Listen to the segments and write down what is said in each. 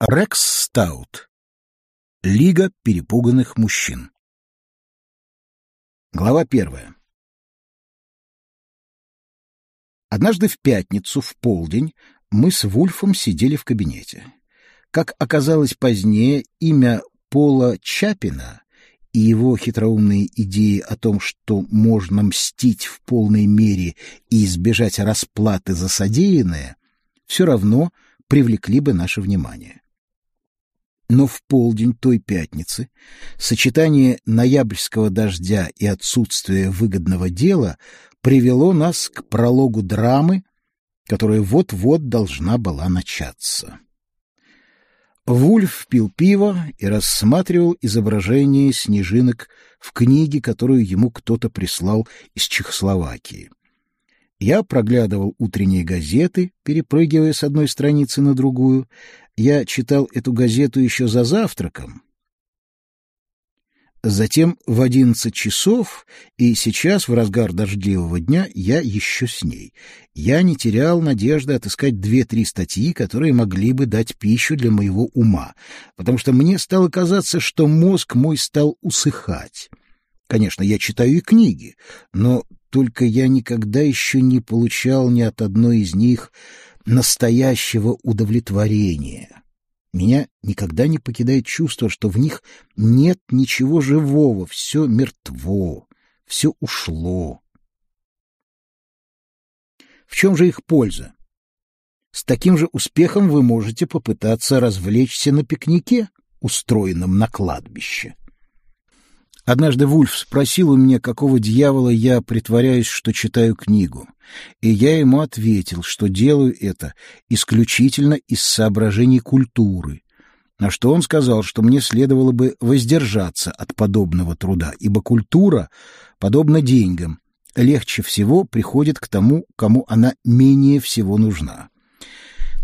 Рекс Стаут. Лига перепуганных мужчин. Глава первая. Однажды в пятницу в полдень мы с Вульфом сидели в кабинете. Как оказалось позднее, имя Пола Чапина и его хитроумные идеи о том, что можно мстить в полной мере и избежать расплаты за содеянное, все равно привлекли бы наше внимание. Но в полдень той пятницы сочетание ноябрьского дождя и отсутствия выгодного дела привело нас к прологу драмы, которая вот-вот должна была начаться. Вульф пил пиво и рассматривал изображение снежинок в книге, которую ему кто-то прислал из Чехословакии. Я проглядывал утренние газеты, перепрыгивая с одной страницы на другую. Я читал эту газету еще за завтраком. Затем в одиннадцать часов, и сейчас, в разгар дождливого дня, я еще с ней. Я не терял надежды отыскать две-три статьи, которые могли бы дать пищу для моего ума, потому что мне стало казаться, что мозг мой стал усыхать. Конечно, я читаю и книги, но только я никогда еще не получал ни от одной из них настоящего удовлетворения. Меня никогда не покидает чувство, что в них нет ничего живого, все мертво, все ушло. В чем же их польза? С таким же успехом вы можете попытаться развлечься на пикнике, устроенном на кладбище. Однажды Вульф спросил у меня, какого дьявола я притворяюсь, что читаю книгу. И я ему ответил, что делаю это исключительно из соображений культуры. На что он сказал, что мне следовало бы воздержаться от подобного труда, ибо культура, подобно деньгам, легче всего приходит к тому, кому она менее всего нужна.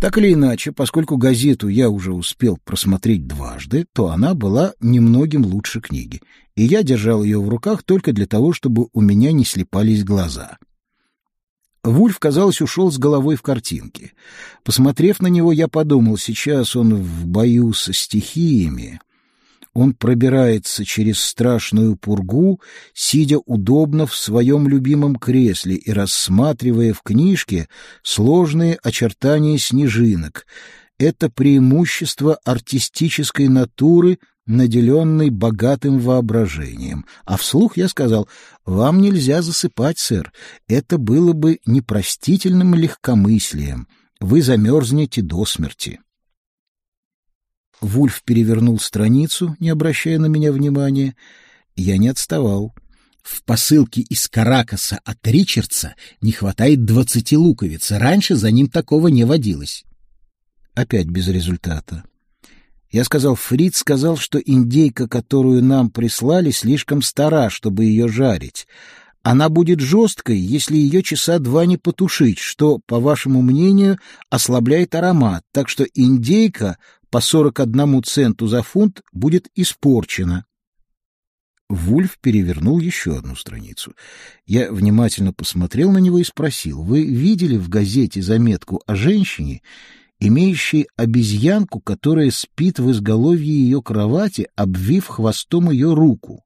Так или иначе, поскольку газету я уже успел просмотреть дважды, то она была немногим лучше книги, и я держал ее в руках только для того, чтобы у меня не слепались глаза. Вульф, казалось, ушел с головой в картинки. Посмотрев на него, я подумал, сейчас он в бою со стихиями, он пробирается через страшную пургу, сидя удобно в своем любимом кресле и рассматривая в книжке сложные очертания снежинок. Это преимущество артистической натуры, наделенной богатым воображением. А вслух я сказал, «Вам нельзя засыпать, сэр. Это было бы непростительным легкомыслием. Вы замерзнете до смерти». Вульф перевернул страницу, не обращая на меня внимания. Я не отставал. В посылке из Каракаса от Ричардса не хватает двадцати луковиц. Раньше за ним такого не водилось. Опять без результата. Я сказал, Фрид сказал, что индейка, которую нам прислали, слишком стара, чтобы ее жарить. Она будет жесткой, если ее часа два не потушить, что, по вашему мнению, ослабляет аромат, так что индейка по 41 центу за фунт будет испорчена. Вульф перевернул еще одну страницу. Я внимательно посмотрел на него и спросил, «Вы видели в газете заметку о женщине, имеющей обезьянку, которая спит в изголовье ее кровати, обвив хвостом ее руку?»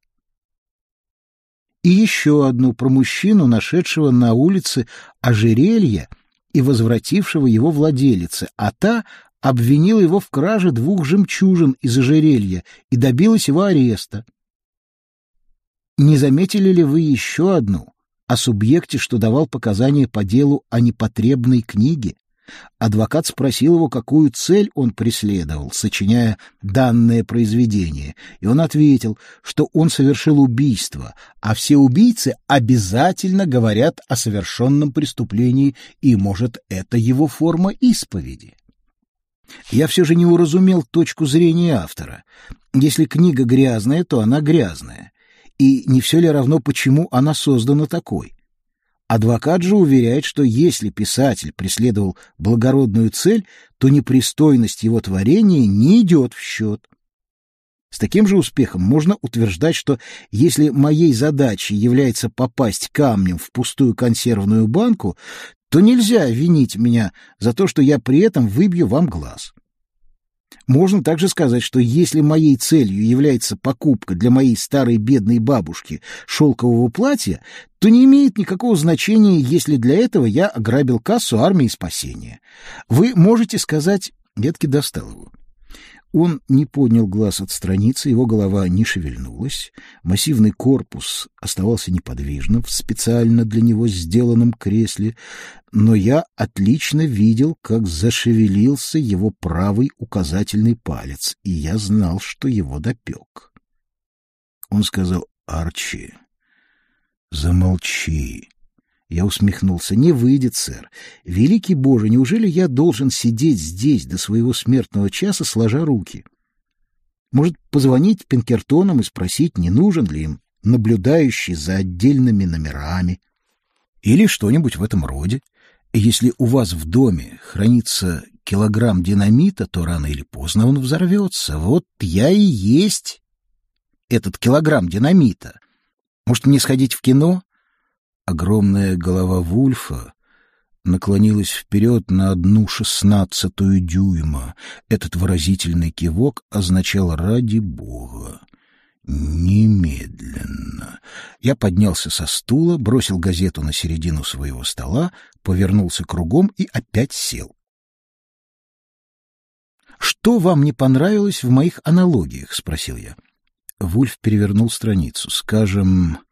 И еще одну про мужчину, нашедшего на улице ожерелье и возвратившего его владелице, а та обвинила его в краже двух жемчужин из ожерелья и добилась его ареста. Не заметили ли вы еще одну о субъекте, что давал показания по делу о непотребной книге? Адвокат спросил его, какую цель он преследовал, сочиняя данное произведение, и он ответил, что он совершил убийство, а все убийцы обязательно говорят о совершенном преступлении, и, может, это его форма исповеди. Я все же не уразумел точку зрения автора. Если книга грязная, то она грязная. И не все ли равно, почему она создана такой? Адвокат же уверяет, что если писатель преследовал благородную цель, то непристойность его творения не идет в счет. С таким же успехом можно утверждать, что если моей задачей является попасть камнем в пустую консервную банку, то нельзя винить меня за то, что я при этом выбью вам глаз. Можно также сказать, что если моей целью является покупка для моей старой бедной бабушки шелкового платья, то не имеет никакого значения, если для этого я ограбил кассу армии спасения. Вы можете сказать... Ветки достал его. Он не поднял глаз от страницы, его голова не шевельнулась, массивный корпус оставался неподвижным в специально для него сделанном кресле, но я отлично видел, как зашевелился его правый указательный палец, и я знал, что его допек. Он сказал «Арчи, замолчи». Я усмехнулся. «Не выйдет, сэр. Великий Боже, неужели я должен сидеть здесь до своего смертного часа, сложа руки? Может, позвонить Пинкертонам и спросить, не нужен ли им наблюдающий за отдельными номерами? Или что-нибудь в этом роде? Если у вас в доме хранится килограмм динамита, то рано или поздно он взорвется. Вот я и есть этот килограмм динамита. Может, мне сходить в кино?» Огромная голова Вульфа наклонилась вперед на одну шестнадцатую дюйма. Этот выразительный кивок означал «ради Бога». Немедленно. Я поднялся со стула, бросил газету на середину своего стола, повернулся кругом и опять сел. «Что вам не понравилось в моих аналогиях?» — спросил я. Вульф перевернул страницу. «Скажем, —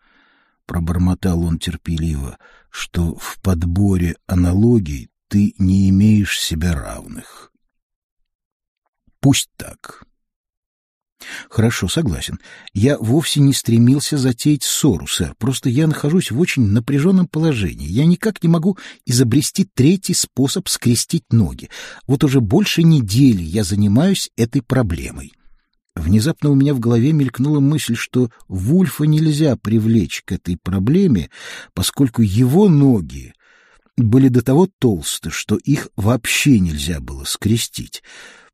пробормотал он терпеливо, — что в подборе аналогий ты не имеешь себе равных. Пусть так. Хорошо, согласен. Я вовсе не стремился затеять ссору, сэр. Просто я нахожусь в очень напряженном положении. Я никак не могу изобрести третий способ скрестить ноги. Вот уже больше недели я занимаюсь этой проблемой. Внезапно у меня в голове мелькнула мысль, что Вульфа нельзя привлечь к этой проблеме, поскольку его ноги были до того толсты, что их вообще нельзя было скрестить.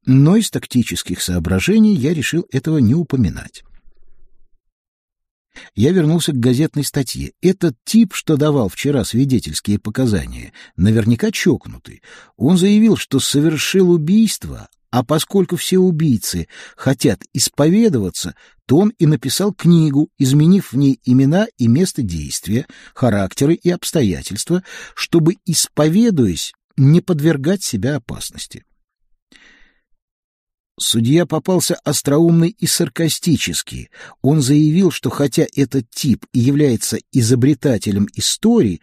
Но из тактических соображений я решил этого не упоминать. Я вернулся к газетной статье. Этот тип, что давал вчера свидетельские показания, наверняка чокнутый. Он заявил, что совершил убийство, а поскольку все убийцы хотят исповедоваться, то он и написал книгу, изменив в ней имена и место действия, характеры и обстоятельства, чтобы, исповедуясь, не подвергать себя опасности. Судья попался остроумный и саркастический. Он заявил, что хотя этот тип и является изобретателем истории,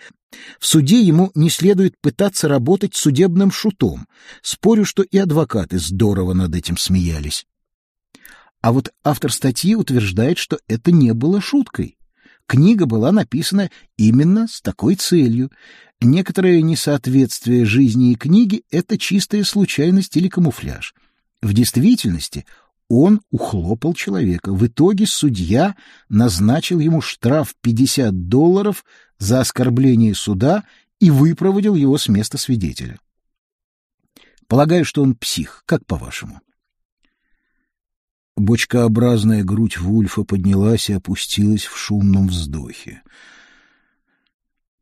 в суде ему не следует пытаться работать судебным шутом. Спорю, что и адвокаты здорово над этим смеялись. А вот автор статьи утверждает, что это не было шуткой. Книга была написана именно с такой целью. Некоторое несоответствие жизни и книги — это чистая случайность или камуфляж. В действительности он ухлопал человека. В итоге судья назначил ему штраф 50 долларов за оскорбление суда и выпроводил его с места свидетеля. Полагаю, что он псих, как по-вашему? Бочкообразная грудь Вульфа поднялась и опустилась в шумном вздохе.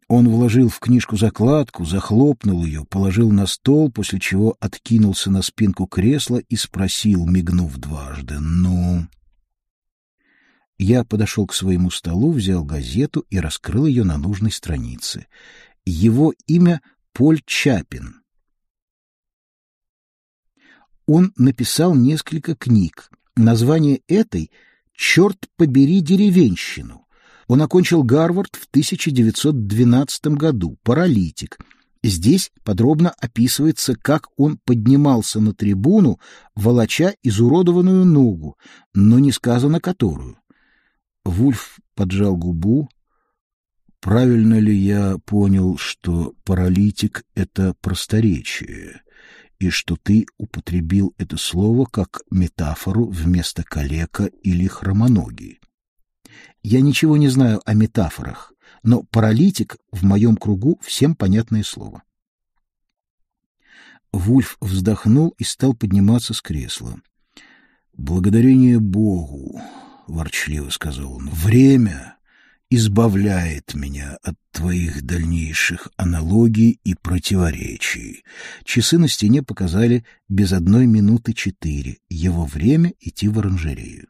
Он вложил в книжку закладку, захлопнул ее, положил на стол, после чего откинулся на спинку кресла и спросил, мигнув дважды, «Ну?» Я подошел к своему столу, взял газету и раскрыл ее на нужной странице. Его имя Поль Чапин. Он написал несколько книг. Название этой «Черт побери деревенщину». Он окончил Гарвард в 1912 году, паралитик. Здесь подробно описывается, как он поднимался на трибуну, волоча изуродованную ногу, но не сказано которую. Вульф поджал губу. Правильно ли я понял, что паралитик — это просторечие, и что ты употребил это слово как метафору вместо калека или хромоногий? Я ничего не знаю о метафорах, но паралитик в моем кругу всем понятное слово. Вульф вздохнул и стал подниматься с кресла. «Благодарение Богу!» — ворчливо сказал он. «Время избавляет меня от твоих дальнейших аналогий и противоречий. Часы на стене показали без одной минуты четыре. Его время идти в оранжерею.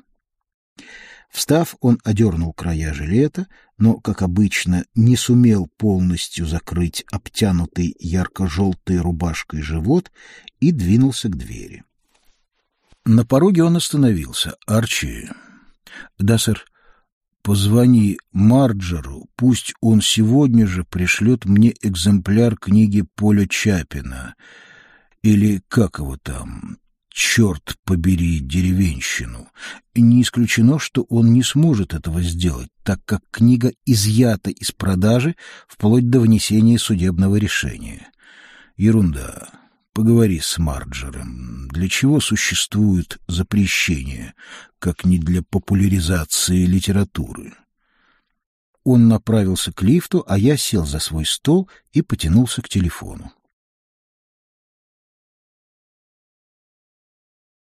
Встав, он одернул края жилета, но, как обычно, не сумел полностью закрыть обтянутый ярко-желтой рубашкой живот и двинулся к двери. На пороге он остановился. «Арчи...» «Да, сэр...» Позвони Марджеру, пусть он сегодня же пришлет мне экземпляр книги Поля Чапина. Или как его там? Черт побери деревенщину. Не исключено, что он не сможет этого сделать, так как книга изъята из продажи вплоть до внесения судебного решения. Ерунда. Поговори с Марджером. Для чего существует запрещение, как не для популяризации литературы? Он направился к лифту, а я сел за свой стол и потянулся к телефону.